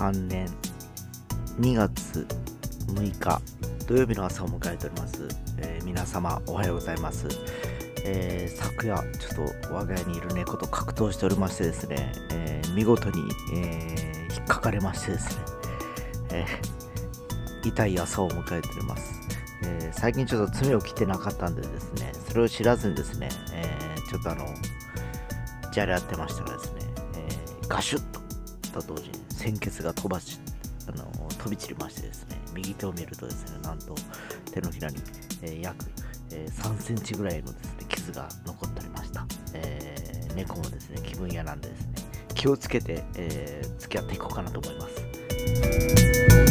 2023年2月6日土曜日の朝を迎えております、えー皆様おはようございます、えー昨夜ちょっと我が家にいる猫と格闘しておりましてですね、えー見事に、え引っかかれましてですね、え痛い朝を迎えております、え最近ちょっと爪を切ってなかったんでですね。それを知らずにですね、えちょっとあのじゃれ合ってましたらですね、えガシュッと。と同時に。鮮血が飛ばしあの飛び散りましてですね右手を見るとですねなんと手のひらに、えー約、えー3センチぐらいのですね傷が残っておりました、えー猫もですね気分屋なんでですね気をつけて、えー付き合っていこうかなと思います。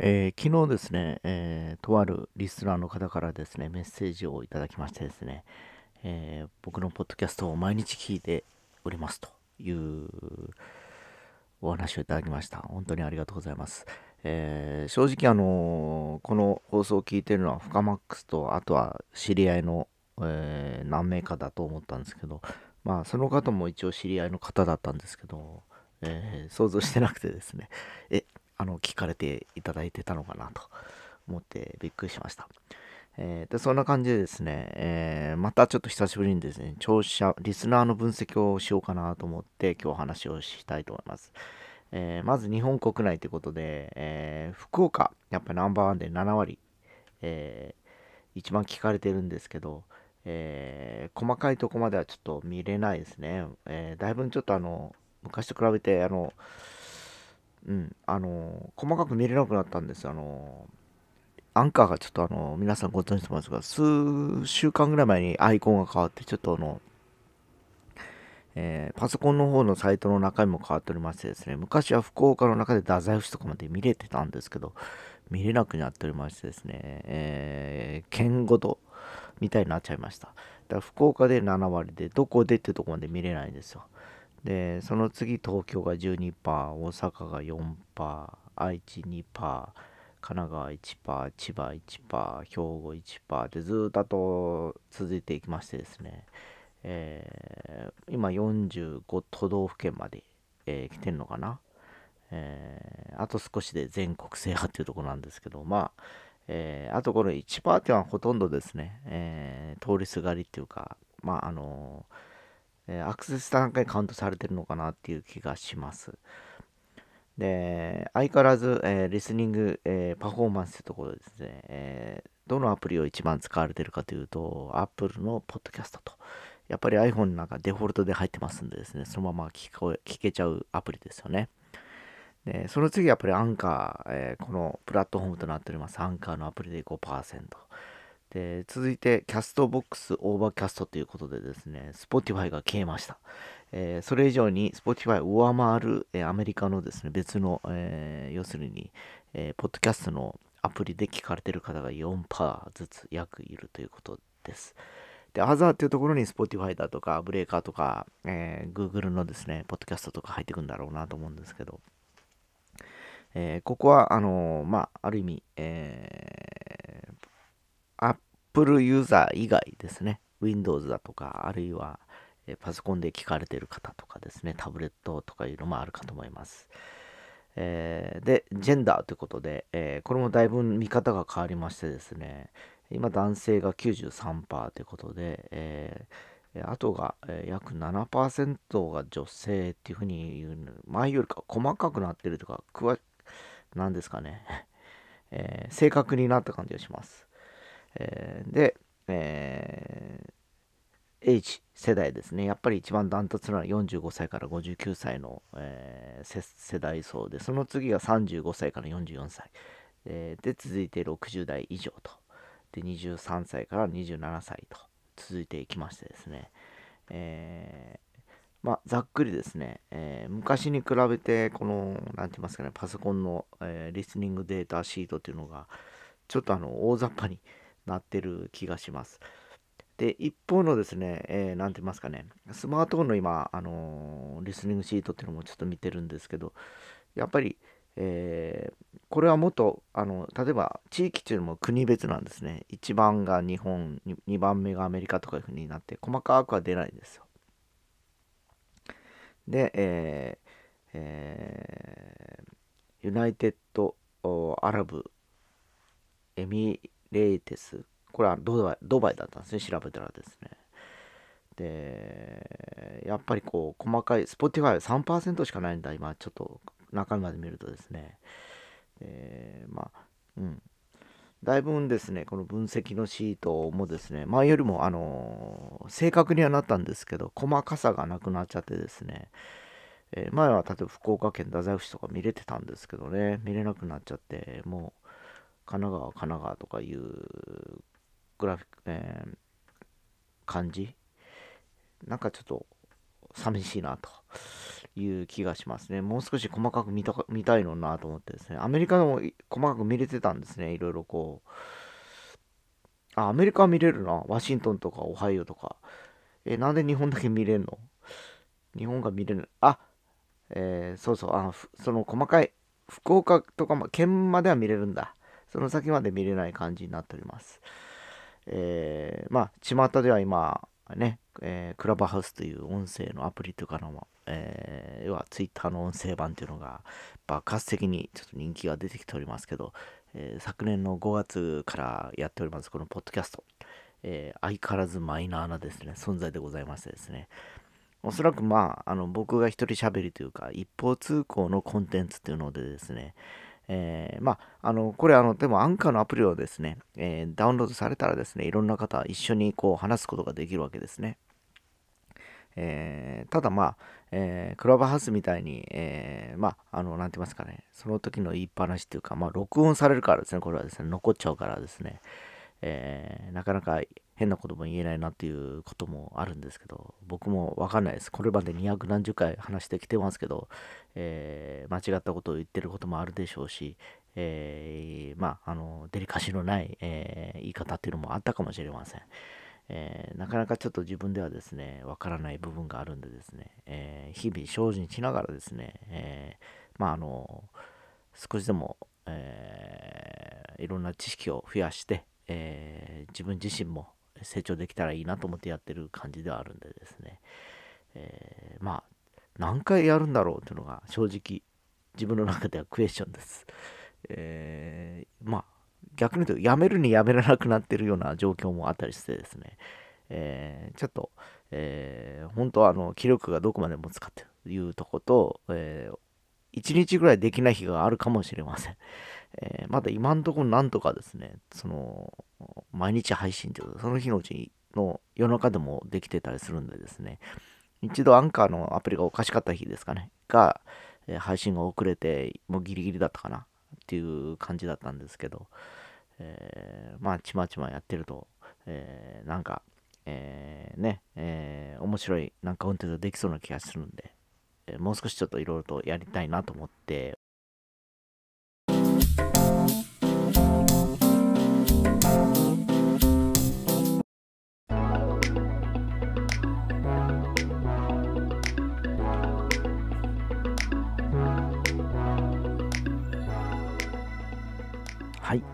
えー昨日ですね、えーとあるリスナーの方からですね、メッセージをいただきましてですね、えー僕のポッドキャストを毎日聞いておりますというお話をいただきました。本当にありがとうございます。え正直あのこの放送を聞いてるのはフカマックスと、あとは知り合いの、え何名かだと思ったんですけど、まあその方も一応知り合いの方だったんですけど、えー想像してなくてですね、え、あの、聞かれていただいてたのかなと思ってびっくりしました。えーでそんな感じでですね、えーまたちょっと久しぶりにですね、聴者、リスナーの分析をしようかなと思って今日話をしたいと思います。えーまず日本国内ということで、え福岡、やっぱりナンバーワンで7割、え一番聞かれてるんですけど、え細かいとこまではちょっと見れないですね。えだいぶちょっとあの、昔と比べて、あの、うん、あの、細かく見れなくなったんです。あの、アンカーがちょっとあの、皆さんご存知と思いますが、数週間ぐらい前にアイコンが変わって、ちょっとあの、えパソコンの方のサイトの中身も変わっておりましてですね、昔は福岡の中で太宰府市とかまで見れてたんですけど、見れなくなっておりましてですね、えー県ごとみたいになっちゃいました。だから福岡で7割で、どこでってとこまで見れないんですよ。で、その次東京が12%、大阪が4%、愛知2%、神奈川1%、千葉1%、兵庫1%でずっとあと続いていきましてですね、えー今45都道府県まで、えー来てんのかな。えーあと少しで全国制覇っていうところなんですけど、まあ、えーあとこの1%っていうのはほとんどですね、えー通りすがりっていうか、まあ、あのえアクセス段階カウントされてるのかなっていう気がします。で、相変わらず、えーリスニング、えーパフォーマンスってところですね、えーどのアプリを一番使われてるかというと、Apple のポッドキャストと、やっぱり iPhone の中デフォルトで入ってますんでですね、そのまま聞こえ聞けちゃうアプリですよね。で、その次やっぱりアンカー、えーこのプラットフォームとなっております、アンカーのアプリで5%。で、続いて、キャストボックスオーバーキャストということでですね、Spotify が消えました。えーそれ以上に Spotify を上回る、えーアメリカのですね、別の、えー要するに、えーポッドキャストのアプリで聞かれてる方が4%ずつ約いるということです。で、アザーっていうところに Spotify だとか、ブレーカーとか、えー Google のですね、ポッドキャストとか入ってくんだろうなと思うんですけど、えーここは、あのーまあ、ある意味、えー Apple ユーザー以外ですね、Windows だとか、あるいは、パソコンで聞かれてる方とかですね、タブレットとかいうのもあるかと思います。えーで、ジェンダーということで、えーこれもだいぶ見方が変わりましてですね、今男性が93%ということで、えーあとが、約7%が女性っていうふうに言う前よりか細かくなってるとか、くわ、なんですかね、えー正確になった感じがします。えーで、えー H 世代ですね。やっぱり一番ダントツなのは45歳から59歳の、えー世代層で、その次が35歳から44歳。えーで、続いて60代以上と。で、23歳から27歳と続いていきましてですね。えーまあ、ざっくりですね、えー昔に比べて、この、なんて言いますかね、パソコンの、えーリスニングデータシートっていうのが、ちょっとあの、大雑把になってる気がします。で、一方のですね、えーなんて言いますかね、スマートフォンの今、あのーリスニングシートっていうのもちょっと見てるんですけど、やっぱり、えー、これはもっとあの例えば地域というのも国別なんですね。1番が日本2番目がアメリカとかいうふうになって細かくは出ないんですよ。で、えーえー、 United Arab Emirates。これはドバイドバイだったんですね。調べたらですね。でやっぱりこう細かい Spotify は3%しかないんだ。今ちょっと中身まで見るとですね。でまあうん。だいぶですね、この分析のシートもですね、前よりも、あのー、正確にはなったんですけど、細かさがなくなっちゃってですね、えー、前は例えば福岡県太宰府市とか見れてたんですけどね、見れなくなっちゃって、もう、神奈川、神奈川とかいうグラフィック、えー、感じ？なんかちょっと寂しいなという気がしますね。もう少し細かく見た見たいのなと思ってですね。アメリカでも細かく見れてたんですね。いろいろこう。あ、アメリカは見れるな。ワシントンとかオハイオとか。え、なんで日本だけ見れんの？日本が見れる。あ、えー、そうそう。あその細かい、福岡とかも、県までは見れるんだ。その先まで見れない感じになっております。えー、まあ、巷では今、ね、えー、クラブハウスという音声のアプリとかの、えー、要はツイッターの音声版というのが爆発的にちょっと人気が出てきておりますけど、えー、昨年の5月からやっておりますこのポッドキャスト、えー、相変わらずマイナーなですね、存在でございましてですね、おそらくまあ、あの僕が一人喋りというか、一方通行のコンテンツというのでですね、えー、まあ、あの、これあの、でもアンカーのアプリをですね、えー、ダウンロードされたらですね、いろんな方一緒にこう話すことができるわけですね。えー、ただまあ、え、クラブハウスみたいに、え、まあ、あの、なんて言いますかね、その時の言いっぱなしっていうか、まあ、録音されるからですね、これはですね、残っちゃうからですね、え、なかなか変なことも言えないなっていうこともあるんですけど、僕もわかんないです。これまで200何十回話してきてますけど、えー、間違ったことを言ってることもあるでしょうし、えー、まあ、あの、デリカシーのない、えー、言い方っていうのもあったかもしれません。えー、なかなかちょっと自分ではですね、わからない部分があるんでですね、えー、日々精進しながらですね、えー、まあ、あの、少しでも、えいろんな知識を増やして、え自分自身も成長できたらいいなと思ってやってる感じではあるんでですね、えー、まあ何回やるんだろうっていうのが正直自分の中ではクエスチョンです、えー、まあ逆に言うとやめるにやめらなくなってるような状況もあったりしてですね、えー、ちょっと、えー、本当はあの気力がどこまで持つかというとこと、えー、1日ぐらいできない日があるかもしれません。えー、まだ今んとこなんとかですね、その、毎日配信というか、その日のうちの夜中でもできてたりするんでですね、一度アンカーのアプリがおかしかった日ですかね、が、えー、配信が遅れて、もうギリギリだったかなっていう感じだったんですけど、えー、まあ、ちまちまやってると、えー、なんか、えー、ね、えー、面白いなんかコンテンツできそうな気がするんで、え、もう少しちょっといろいろとやりたいなと思って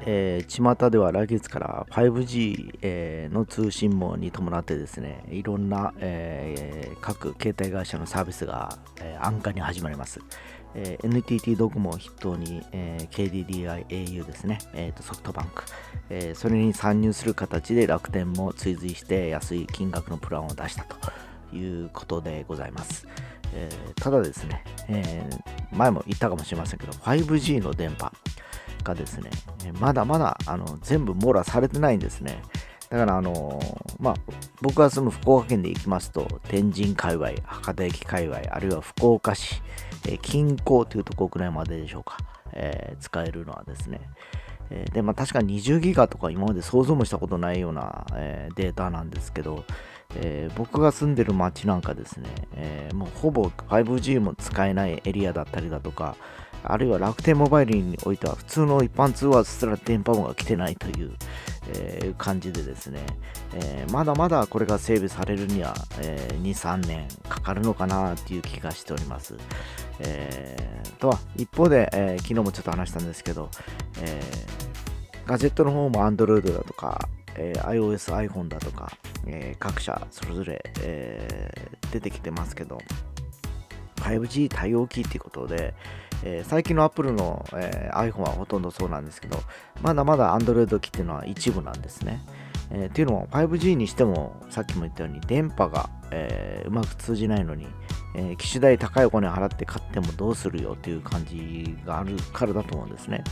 えー、巷では来月から 5G、えー、の通信網に伴ってですね、いろんな、えー、各携帯会社のサービスが、え、安価に始まります。え、NTT ドコモを筆頭に、え、KDDI、au ですね、えーと、ソフトバンク、え、それに参入する形で楽天も追随して安い金額のプランを出したということでございます。え、ただですね、え、前も言ったかもしれませんけど、5G の電波、がですね、まだまだあの全部網羅されてないんですね。だから、あのまあ、僕が住む福岡県で行きますと、天神界隈、博多駅界隈、あるいは福岡市、え近郊というとこぐらいまででしょうか、えー、使えるのはですね。えー、で、まあ、確か20ギガとか今まで想像もしたことないような、えー、データなんですけど、え、僕が住んでる街なんかですね、え、もうほぼ 5G も使えないエリアだったりだとか、あるいは楽天モバイルにおいては普通の一般通話すら電波網が来てないという、えー、感じでですね、えー、まだまだこれが整備されるには、えー、2、3年かかるのかなという気がしております。えー、とは一方で、えー、昨日もちょっと話したんですけど、えー、ガジェットの方も Android だとか、えー、iOS、iPhone だとか、えー、各社それぞれ、えー、出てきてますけど 5G 対応機っていうことで、えー、最近の Apple の、えー、iPhone はほとんどそうなんですけどまだまだ Android 機っていうのは一部なんですね。えー、っていうのも 5G にしてもさっきも言ったように電波が、えー、うまく通じないのに、えー、機種代高いお金払って買ってもどうするよっていう感じがあるからだと思うんですね。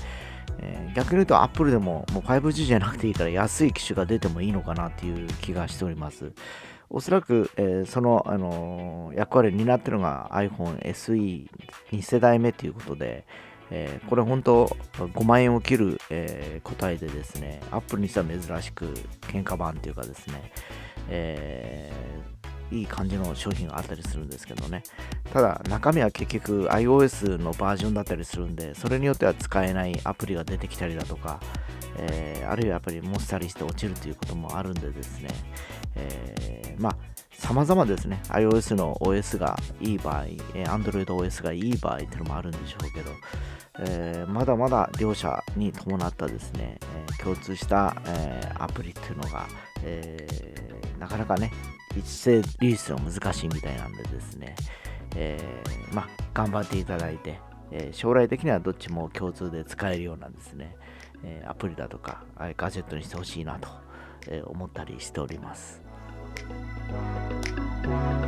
え、逆に言うと Apple でももう 5G じゃなくていいから安い機種が出てもいいのかなっていう気がしております。おそらく、えー、その、あのー、役割を担っているのが iPhone SE2 世代目ということで、えー、これ本当5万円を切る、えー、個体でですね、Apple にしては珍しく喧嘩版というかですね、えー、いい感じの商品があったりするんですけどね。ただ中身は結局 iOS のバージョンだったりするんで、それによっては使えないアプリが出てきたりだとか、えー、あるいはやっぱりもっさりして落ちるということもあるんでですね、えー、まあ様々ですね、iOS の OS がいい場合、Android OS がいい場合っていうのもあるんでしょうけど、えー、まだまだ両者に伴ったですね、えー、共通した、えー、アプリっていうのが、えなかなかね、一斉リリースは難しいみたいなんでですね、えまあ、頑張っていただいて、え将来的にはどっちも共通で使えるようなですね、えアプリだとか、ガジェットにしてほしいなとえ思ったりしております。Thank you.